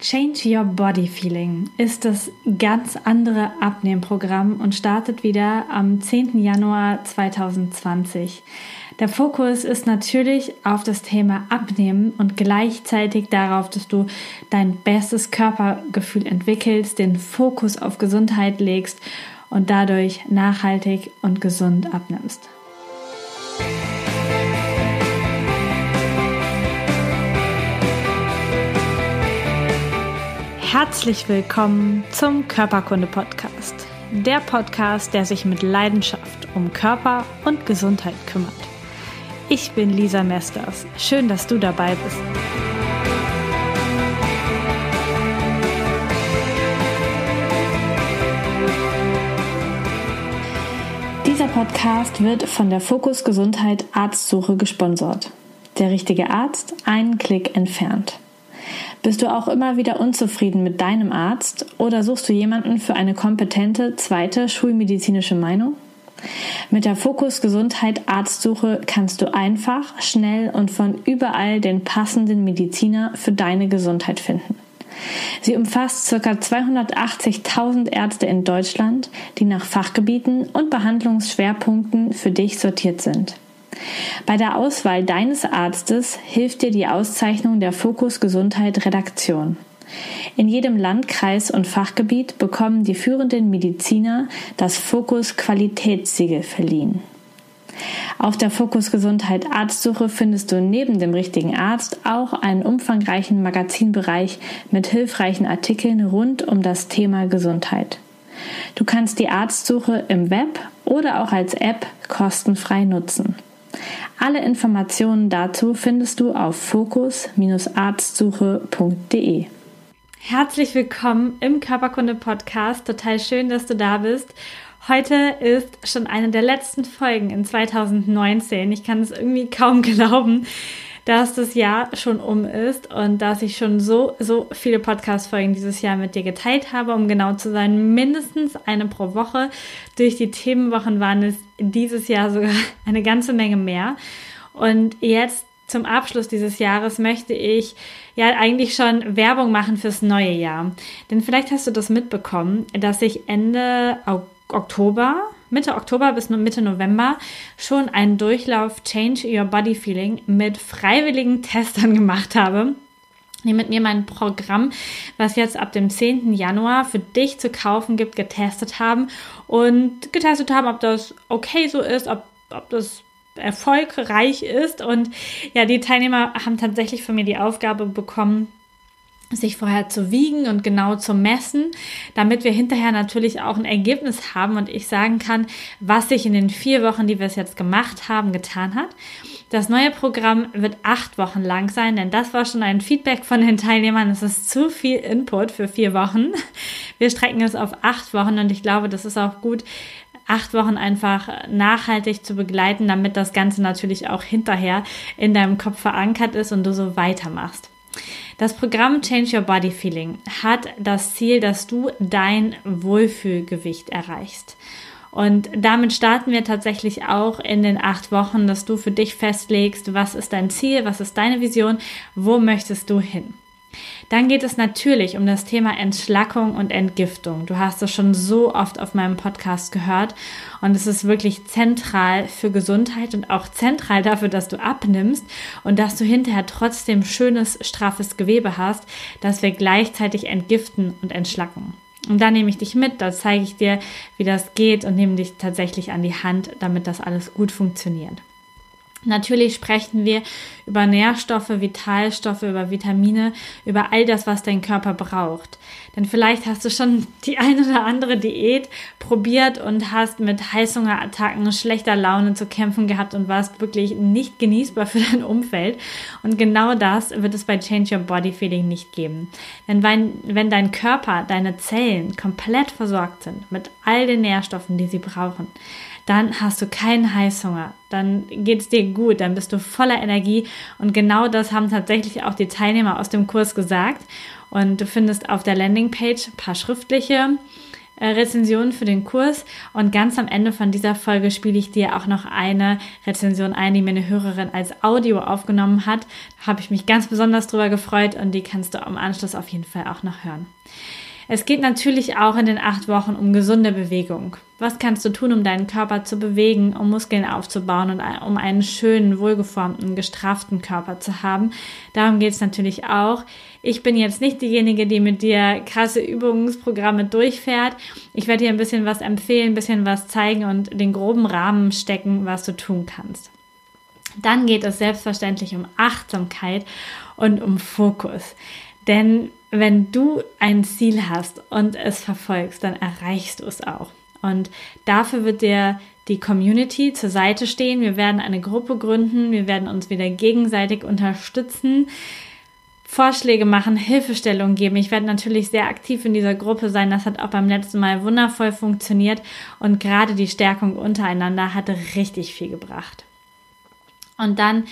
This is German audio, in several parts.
Change Your Body Feeling ist das ganz andere Abnehmprogramm und startet wieder am 10. Januar 2020. Der Fokus ist natürlich auf das Thema Abnehmen und gleichzeitig darauf, dass du dein bestes Körpergefühl entwickelst, den Fokus auf Gesundheit legst und dadurch nachhaltig und gesund abnimmst. Herzlich willkommen zum Körperkunde Podcast. Der Podcast, der sich mit Leidenschaft um Körper und Gesundheit kümmert. Ich bin Lisa Mesters. Schön, dass du dabei bist. Dieser Podcast wird von der Fokus Gesundheit Arztsuche gesponsert. Der richtige Arzt einen Klick entfernt. Bist du auch immer wieder unzufrieden mit deinem Arzt oder suchst du jemanden für eine kompetente zweite schulmedizinische Meinung? Mit der Fokus Gesundheit Arztsuche kannst du einfach, schnell und von überall den passenden Mediziner für deine Gesundheit finden. Sie umfasst ca. 280.000 Ärzte in Deutschland, die nach Fachgebieten und Behandlungsschwerpunkten für dich sortiert sind. Bei der Auswahl deines Arztes hilft dir die Auszeichnung der Fokus Gesundheit Redaktion. In jedem Landkreis und Fachgebiet bekommen die führenden Mediziner das Fokus Qualitätssiegel verliehen. Auf der Fokus Gesundheit Arztsuche findest du neben dem richtigen Arzt auch einen umfangreichen Magazinbereich mit hilfreichen Artikeln rund um das Thema Gesundheit. Du kannst die Arztsuche im Web oder auch als App kostenfrei nutzen. Alle Informationen dazu findest du auf fokus-arztsuche.de. Herzlich willkommen im Körperkunde Podcast. Total schön, dass du da bist. Heute ist schon eine der letzten Folgen in 2019. Ich kann es irgendwie kaum glauben dass das Jahr schon um ist und dass ich schon so, so viele Podcast-Folgen dieses Jahr mit dir geteilt habe, um genau zu sein, mindestens eine pro Woche. Durch die Themenwochen waren es dieses Jahr sogar eine ganze Menge mehr. Und jetzt zum Abschluss dieses Jahres möchte ich ja eigentlich schon Werbung machen fürs neue Jahr. Denn vielleicht hast du das mitbekommen, dass ich Ende Oktober Mitte Oktober bis Mitte November schon einen Durchlauf Change Your Body Feeling mit freiwilligen Testern gemacht habe die mit mir mein Programm, was jetzt ab dem 10. Januar für dich zu kaufen gibt, getestet haben und getestet haben, ob das okay so ist, ob, ob das erfolgreich ist. Und ja, die Teilnehmer haben tatsächlich von mir die Aufgabe bekommen, sich vorher zu wiegen und genau zu messen, damit wir hinterher natürlich auch ein Ergebnis haben und ich sagen kann, was sich in den vier Wochen, die wir es jetzt gemacht haben, getan hat. Das neue Programm wird acht Wochen lang sein, denn das war schon ein Feedback von den Teilnehmern. Es ist zu viel Input für vier Wochen. Wir strecken es auf acht Wochen und ich glaube, das ist auch gut, acht Wochen einfach nachhaltig zu begleiten, damit das Ganze natürlich auch hinterher in deinem Kopf verankert ist und du so weitermachst. Das Programm Change Your Body Feeling hat das Ziel, dass du dein Wohlfühlgewicht erreichst. Und damit starten wir tatsächlich auch in den acht Wochen, dass du für dich festlegst, was ist dein Ziel, was ist deine Vision, wo möchtest du hin. Dann geht es natürlich um das Thema Entschlackung und Entgiftung. Du hast es schon so oft auf meinem Podcast gehört und es ist wirklich zentral für Gesundheit und auch zentral dafür, dass du abnimmst und dass du hinterher trotzdem schönes, straffes Gewebe hast, dass wir gleichzeitig entgiften und entschlacken. Und da nehme ich dich mit, da zeige ich dir, wie das geht und nehme dich tatsächlich an die Hand, damit das alles gut funktioniert. Natürlich sprechen wir über Nährstoffe, Vitalstoffe, über Vitamine, über all das, was dein Körper braucht. Denn vielleicht hast du schon die eine oder andere Diät probiert und hast mit Heißhungerattacken, schlechter Laune zu kämpfen gehabt und warst wirklich nicht genießbar für dein Umfeld. Und genau das wird es bei Change Your Body Feeling nicht geben. Denn wenn, wenn dein Körper, deine Zellen komplett versorgt sind mit all den Nährstoffen, die sie brauchen, dann hast du keinen Heißhunger, dann geht es dir gut, dann bist du voller Energie und genau das haben tatsächlich auch die Teilnehmer aus dem Kurs gesagt und du findest auf der Landingpage ein paar schriftliche äh, Rezensionen für den Kurs. Und ganz am Ende von dieser Folge spiele ich dir auch noch eine Rezension ein, die mir eine Hörerin als Audio aufgenommen hat. Da habe ich mich ganz besonders drüber gefreut und die kannst du im Anschluss auf jeden Fall auch noch hören. Es geht natürlich auch in den acht Wochen um gesunde Bewegung. Was kannst du tun, um deinen Körper zu bewegen, um Muskeln aufzubauen und um einen schönen, wohlgeformten, gestrafften Körper zu haben? Darum geht es natürlich auch. Ich bin jetzt nicht diejenige, die mit dir krasse Übungsprogramme durchfährt. Ich werde dir ein bisschen was empfehlen, ein bisschen was zeigen und den groben Rahmen stecken, was du tun kannst. Dann geht es selbstverständlich um Achtsamkeit und um Fokus. Denn wenn du ein Ziel hast und es verfolgst, dann erreichst du es auch. Und dafür wird dir die Community zur Seite stehen. Wir werden eine Gruppe gründen. Wir werden uns wieder gegenseitig unterstützen, Vorschläge machen, Hilfestellungen geben. Ich werde natürlich sehr aktiv in dieser Gruppe sein. Das hat auch beim letzten Mal wundervoll funktioniert. Und gerade die Stärkung untereinander hatte richtig viel gebracht. Und dann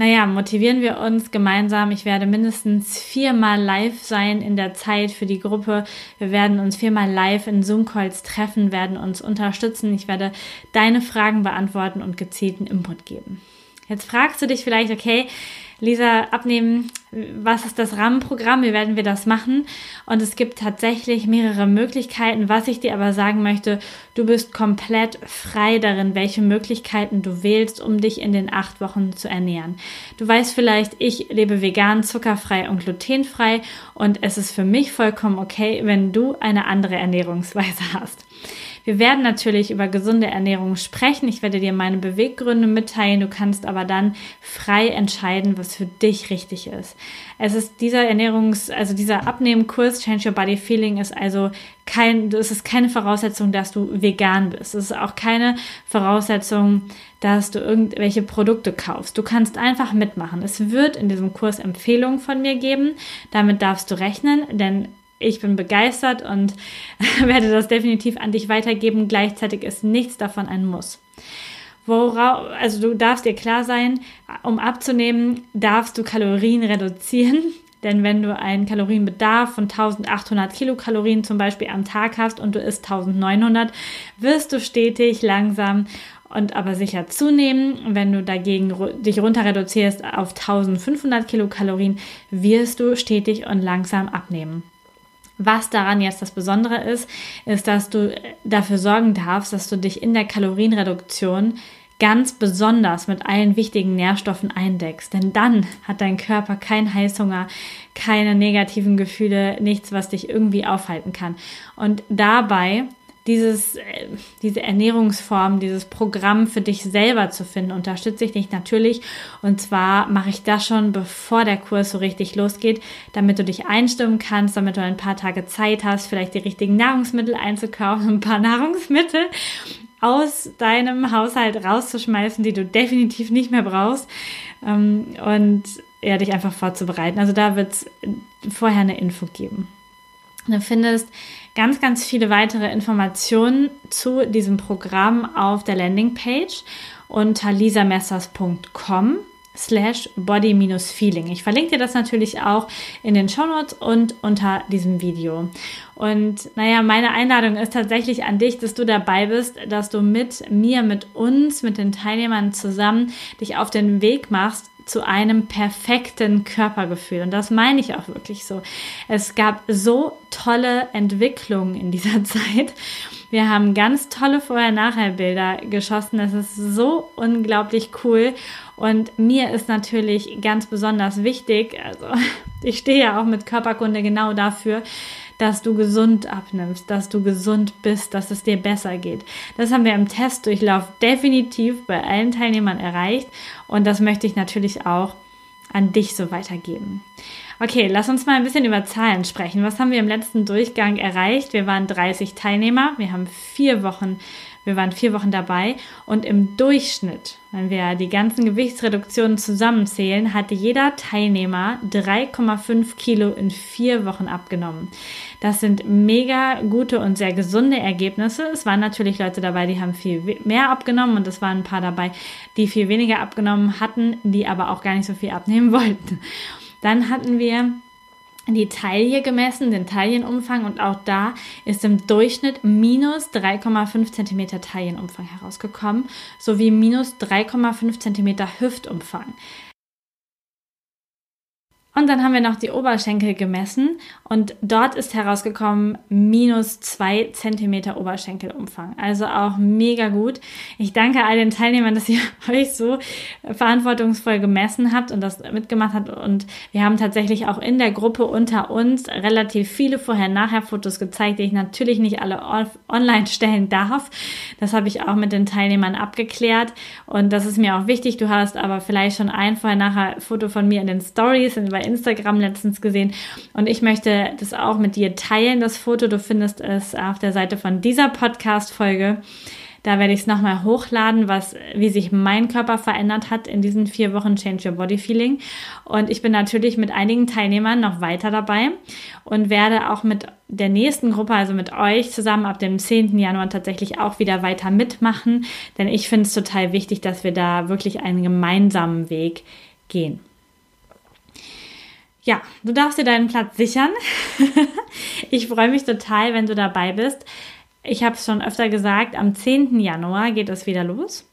naja, motivieren wir uns gemeinsam. Ich werde mindestens viermal live sein in der Zeit für die Gruppe. Wir werden uns viermal live in Zoom-Calls treffen, werden uns unterstützen. Ich werde deine Fragen beantworten und gezielten Input geben. Jetzt fragst du dich vielleicht, okay, Lisa, abnehmen, was ist das Rahmenprogramm, wie werden wir das machen? Und es gibt tatsächlich mehrere Möglichkeiten. Was ich dir aber sagen möchte, du bist komplett frei darin, welche Möglichkeiten du wählst, um dich in den acht Wochen zu ernähren. Du weißt vielleicht, ich lebe vegan, zuckerfrei und glutenfrei und es ist für mich vollkommen okay, wenn du eine andere Ernährungsweise hast. Wir werden natürlich über gesunde Ernährung sprechen. Ich werde dir meine Beweggründe mitteilen. Du kannst aber dann frei entscheiden, was für dich richtig ist. Es ist dieser Ernährungs-, also dieser Abnehmenkurs Change Your Body Feeling ist also kein, es ist keine Voraussetzung, dass du vegan bist. Es ist auch keine Voraussetzung, dass du irgendwelche Produkte kaufst. Du kannst einfach mitmachen. Es wird in diesem Kurs Empfehlungen von mir geben. Damit darfst du rechnen, denn ich bin begeistert und werde das definitiv an dich weitergeben. Gleichzeitig ist nichts davon ein Muss. Worauf, also du darfst dir klar sein, um abzunehmen, darfst du Kalorien reduzieren. Denn wenn du einen Kalorienbedarf von 1800 Kilokalorien zum Beispiel am Tag hast und du isst 1900, wirst du stetig, langsam und aber sicher zunehmen. Wenn du dagegen dich runter reduzierst auf 1500 Kilokalorien, wirst du stetig und langsam abnehmen. Was daran jetzt das Besondere ist, ist, dass du dafür sorgen darfst, dass du dich in der Kalorienreduktion ganz besonders mit allen wichtigen Nährstoffen eindeckst. Denn dann hat dein Körper keinen Heißhunger, keine negativen Gefühle, nichts, was dich irgendwie aufhalten kann. Und dabei dieses, äh, diese Ernährungsform, dieses Programm für dich selber zu finden, unterstütze ich dich natürlich. Und zwar mache ich das schon, bevor der Kurs so richtig losgeht, damit du dich einstimmen kannst, damit du ein paar Tage Zeit hast, vielleicht die richtigen Nahrungsmittel einzukaufen, ein paar Nahrungsmittel aus deinem Haushalt rauszuschmeißen, die du definitiv nicht mehr brauchst. Ähm, und ja, dich einfach vorzubereiten. Also da wird es vorher eine Info geben. Du findest ganz, ganz viele weitere Informationen zu diesem Programm auf der Landingpage unter lisamessers.com slash body-feeling. Ich verlinke dir das natürlich auch in den Shownotes und unter diesem Video. Und naja, meine Einladung ist tatsächlich an dich, dass du dabei bist, dass du mit mir, mit uns, mit den Teilnehmern zusammen dich auf den Weg machst, zu einem perfekten Körpergefühl. Und das meine ich auch wirklich so. Es gab so tolle Entwicklungen in dieser Zeit. Wir haben ganz tolle Vorher-Nachher-Bilder geschossen. Das ist so unglaublich cool. Und mir ist natürlich ganz besonders wichtig, also ich stehe ja auch mit Körperkunde genau dafür, dass du gesund abnimmst, dass du gesund bist, dass es dir besser geht. Das haben wir im Testdurchlauf definitiv bei allen Teilnehmern erreicht und das möchte ich natürlich auch an dich so weitergeben. Okay, lass uns mal ein bisschen über Zahlen sprechen. Was haben wir im letzten Durchgang erreicht? Wir waren 30 Teilnehmer. Wir haben vier Wochen wir waren vier Wochen dabei und im Durchschnitt, wenn wir die ganzen Gewichtsreduktionen zusammenzählen, hatte jeder Teilnehmer 3,5 Kilo in vier Wochen abgenommen. Das sind mega gute und sehr gesunde Ergebnisse. Es waren natürlich Leute dabei, die haben viel mehr abgenommen und es waren ein paar dabei, die viel weniger abgenommen hatten, die aber auch gar nicht so viel abnehmen wollten. Dann hatten wir die Taille gemessen, den Taillenumfang und auch da ist im Durchschnitt minus 3,5 cm Taillenumfang herausgekommen sowie minus 3,5 cm Hüftumfang. Und dann haben wir noch die Oberschenkel gemessen und dort ist herausgekommen minus zwei Zentimeter Oberschenkelumfang. Also auch mega gut. Ich danke all den Teilnehmern, dass ihr euch so verantwortungsvoll gemessen habt und das mitgemacht habt. Und wir haben tatsächlich auch in der Gruppe unter uns relativ viele Vorher-Nachher-Fotos gezeigt, die ich natürlich nicht alle online stellen darf. Das habe ich auch mit den Teilnehmern abgeklärt. Und das ist mir auch wichtig. Du hast aber vielleicht schon ein Vorher-Nachher-Foto von mir in den Stories, in bei Instagram letztens gesehen und ich möchte das auch mit dir teilen, das Foto. Du findest es auf der Seite von dieser Podcast-Folge. Da werde ich es nochmal hochladen, was, wie sich mein Körper verändert hat in diesen vier Wochen Change Your Body Feeling. Und ich bin natürlich mit einigen Teilnehmern noch weiter dabei und werde auch mit der nächsten Gruppe, also mit euch zusammen ab dem 10. Januar tatsächlich auch wieder weiter mitmachen. Denn ich finde es total wichtig, dass wir da wirklich einen gemeinsamen Weg gehen. Ja, du darfst dir deinen Platz sichern. ich freue mich total, wenn du dabei bist. Ich habe es schon öfter gesagt, am 10. Januar geht es wieder los.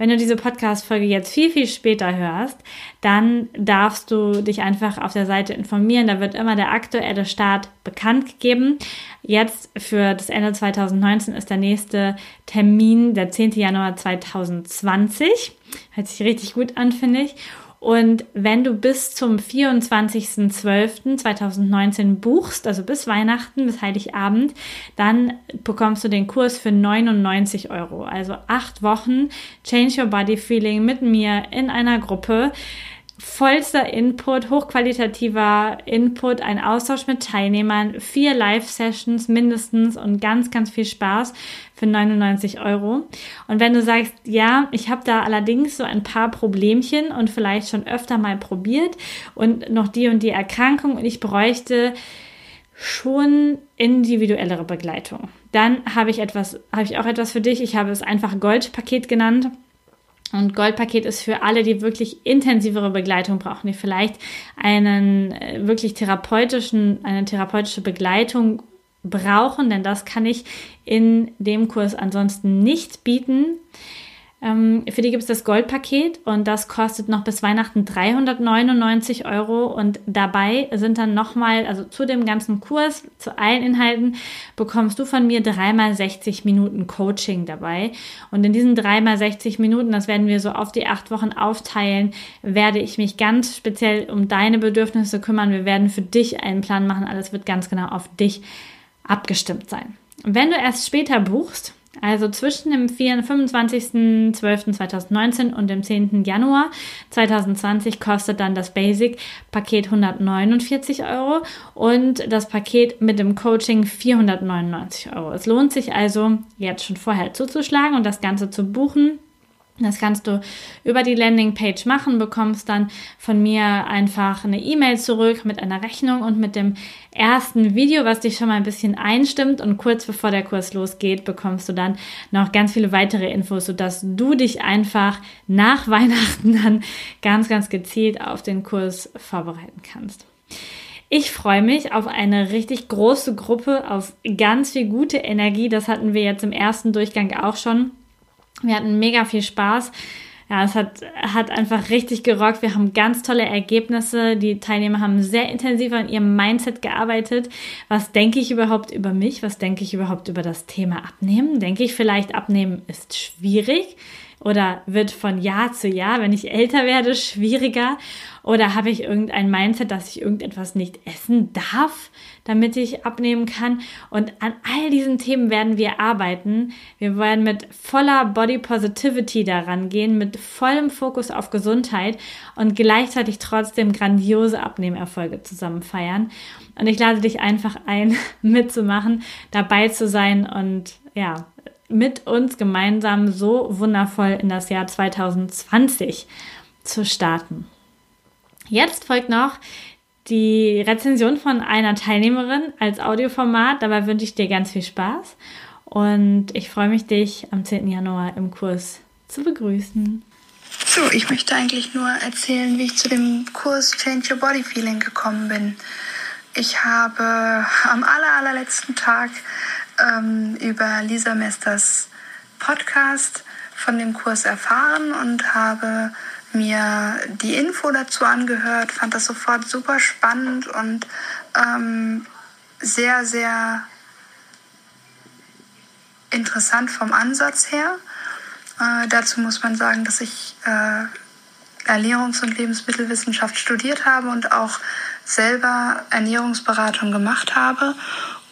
Wenn du diese Podcast-Folge jetzt viel, viel später hörst, dann darfst du dich einfach auf der Seite informieren. Da wird immer der aktuelle Start bekannt gegeben. Jetzt für das Ende 2019 ist der nächste Termin der 10. Januar 2020. Hört sich richtig gut an, finde ich. Und wenn du bis zum 24.12.2019 buchst, also bis Weihnachten, bis Heiligabend, dann bekommst du den Kurs für 99 Euro. Also acht Wochen Change Your Body Feeling mit mir in einer Gruppe vollster Input, hochqualitativer Input, ein Austausch mit Teilnehmern, vier Live-Sessions mindestens und ganz, ganz viel Spaß für 99 Euro. Und wenn du sagst, ja, ich habe da allerdings so ein paar Problemchen und vielleicht schon öfter mal probiert und noch die und die Erkrankung und ich bräuchte schon individuellere Begleitung. Dann habe ich etwas, habe ich auch etwas für dich. Ich habe es einfach Goldpaket genannt. Und Goldpaket ist für alle, die wirklich intensivere Begleitung brauchen, die vielleicht einen äh, wirklich therapeutischen, eine therapeutische Begleitung brauchen, denn das kann ich in dem Kurs ansonsten nicht bieten. Ähm, für die gibt es das Goldpaket und das kostet noch bis Weihnachten 399 Euro und dabei sind dann nochmal, also zu dem ganzen Kurs, zu allen Inhalten, bekommst du von mir dreimal 60 Minuten Coaching dabei und in diesen dreimal 60 Minuten, das werden wir so auf die acht Wochen aufteilen, werde ich mich ganz speziell um deine Bedürfnisse kümmern. Wir werden für dich einen Plan machen, alles wird ganz genau auf dich abgestimmt sein. Wenn du erst später buchst, also zwischen dem 25.12.2019 und dem 10. Januar 2020 kostet dann das Basic-Paket 149 Euro und das Paket mit dem Coaching 499 Euro. Es lohnt sich also jetzt schon vorher zuzuschlagen und das Ganze zu buchen. Das kannst du über die Landingpage machen, bekommst dann von mir einfach eine E-Mail zurück mit einer Rechnung und mit dem ersten Video, was dich schon mal ein bisschen einstimmt. Und kurz bevor der Kurs losgeht, bekommst du dann noch ganz viele weitere Infos, sodass du dich einfach nach Weihnachten dann ganz, ganz gezielt auf den Kurs vorbereiten kannst. Ich freue mich auf eine richtig große Gruppe, auf ganz viel gute Energie. Das hatten wir jetzt im ersten Durchgang auch schon. Wir hatten mega viel Spaß. Ja, es hat, hat einfach richtig gerockt. Wir haben ganz tolle Ergebnisse. Die Teilnehmer haben sehr intensiv an ihrem Mindset gearbeitet. Was denke ich überhaupt über mich? Was denke ich überhaupt über das Thema Abnehmen? Denke ich vielleicht, Abnehmen ist schwierig? Oder wird von Jahr zu Jahr, wenn ich älter werde, schwieriger? Oder habe ich irgendein Mindset, dass ich irgendetwas nicht essen darf, damit ich abnehmen kann? Und an all diesen Themen werden wir arbeiten. Wir werden mit voller Body Positivity daran gehen, mit vollem Fokus auf Gesundheit und gleichzeitig trotzdem grandiose Abnehmerfolge zusammen feiern. Und ich lade dich einfach ein, mitzumachen, dabei zu sein und ja, mit uns gemeinsam so wundervoll in das Jahr 2020 zu starten. Jetzt folgt noch die Rezension von einer Teilnehmerin als Audioformat. Dabei wünsche ich dir ganz viel Spaß und ich freue mich, dich am 10. Januar im Kurs zu begrüßen. So, ich möchte eigentlich nur erzählen, wie ich zu dem Kurs Change Your Body Feeling gekommen bin. Ich habe am aller, allerletzten Tag ähm, über Lisa Mesters Podcast von dem Kurs erfahren und habe mir die Info dazu angehört, fand das sofort super spannend und ähm, sehr, sehr interessant vom Ansatz her. Äh, dazu muss man sagen, dass ich äh, Ernährungs- und Lebensmittelwissenschaft studiert habe und auch selber Ernährungsberatung gemacht habe.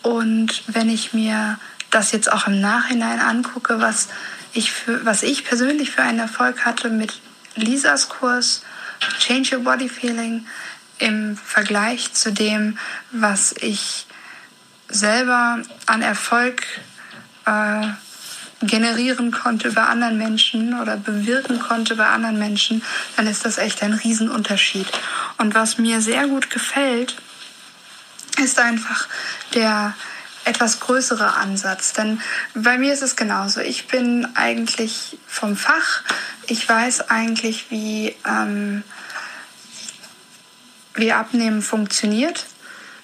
Und wenn ich mir das jetzt auch im Nachhinein angucke, was ich, für, was ich persönlich für einen Erfolg hatte mit Lisas Kurs Change Your Body Feeling im Vergleich zu dem, was ich selber an Erfolg äh, generieren konnte bei anderen Menschen oder bewirken konnte bei anderen Menschen, dann ist das echt ein Riesenunterschied. Und was mir sehr gut gefällt, ist einfach der etwas größere Ansatz. Denn bei mir ist es genauso. Ich bin eigentlich vom Fach. Ich weiß eigentlich, wie, ähm, wie Abnehmen funktioniert.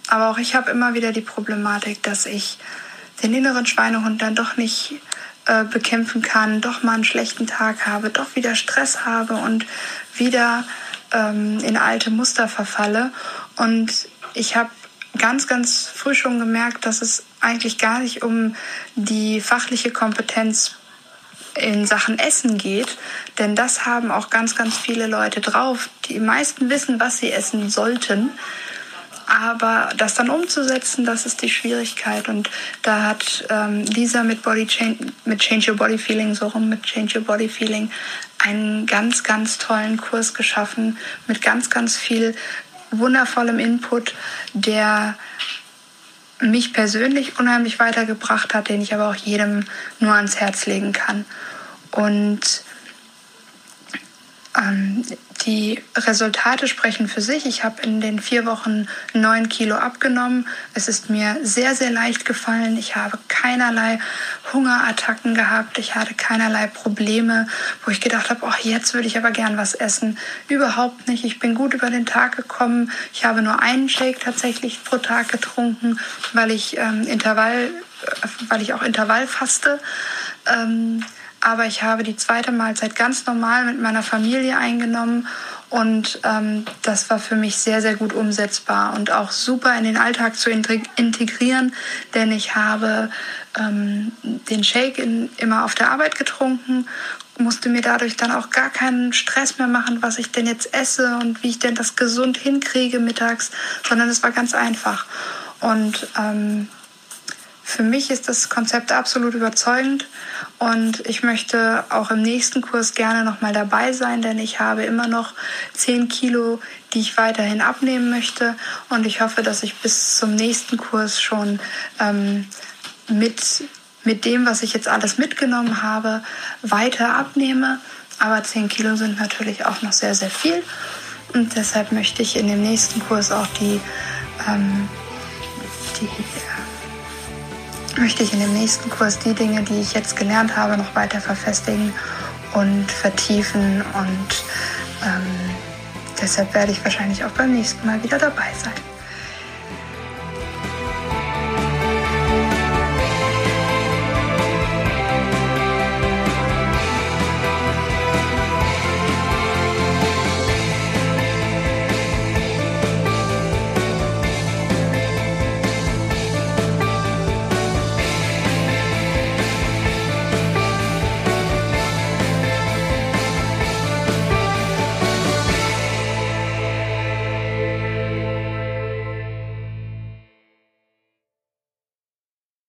Aber auch ich habe immer wieder die Problematik, dass ich den inneren Schweinehund dann doch nicht äh, bekämpfen kann, doch mal einen schlechten Tag habe, doch wieder Stress habe und wieder ähm, in alte Muster verfalle. Und ich habe ganz, ganz früh schon gemerkt, dass es eigentlich gar nicht um die fachliche Kompetenz in Sachen Essen geht, denn das haben auch ganz, ganz viele Leute drauf. Die meisten wissen, was sie essen sollten, aber das dann umzusetzen, das ist die Schwierigkeit. Und da hat ähm, Lisa mit Body Change, mit Change Your Body Feeling, so rum mit Change Your Body Feeling, einen ganz, ganz tollen Kurs geschaffen mit ganz, ganz viel wundervollem Input, der mich persönlich unheimlich weitergebracht hat, den ich aber auch jedem nur ans Herz legen kann. Und ähm, die Resultate sprechen für sich. Ich habe in den vier Wochen neun Kilo abgenommen. Es ist mir sehr, sehr leicht gefallen. Ich habe keinerlei Hungerattacken gehabt. Ich hatte keinerlei Probleme, wo ich gedacht habe, oh, jetzt würde ich aber gern was essen. Überhaupt nicht. Ich bin gut über den Tag gekommen. Ich habe nur einen Shake tatsächlich pro Tag getrunken, weil ich ähm, Intervall, äh, weil ich auch Intervall faste. Ähm, aber ich habe die zweite Mahlzeit ganz normal mit meiner Familie eingenommen und ähm, das war für mich sehr, sehr gut umsetzbar und auch super in den Alltag zu integrieren, denn ich habe ähm, den Shake in, immer auf der Arbeit getrunken, musste mir dadurch dann auch gar keinen Stress mehr machen, was ich denn jetzt esse und wie ich denn das gesund hinkriege mittags, sondern es war ganz einfach. Und ähm, für mich ist das Konzept absolut überzeugend und ich möchte auch im nächsten Kurs gerne nochmal dabei sein, denn ich habe immer noch 10 Kilo, die ich weiterhin abnehmen möchte und ich hoffe, dass ich bis zum nächsten Kurs schon ähm, mit, mit dem, was ich jetzt alles mitgenommen habe, weiter abnehme. Aber 10 Kilo sind natürlich auch noch sehr, sehr viel und deshalb möchte ich in dem nächsten Kurs auch die, ähm, die möchte ich in dem nächsten Kurs die Dinge, die ich jetzt gelernt habe, noch weiter verfestigen und vertiefen. Und ähm, deshalb werde ich wahrscheinlich auch beim nächsten Mal wieder dabei sein.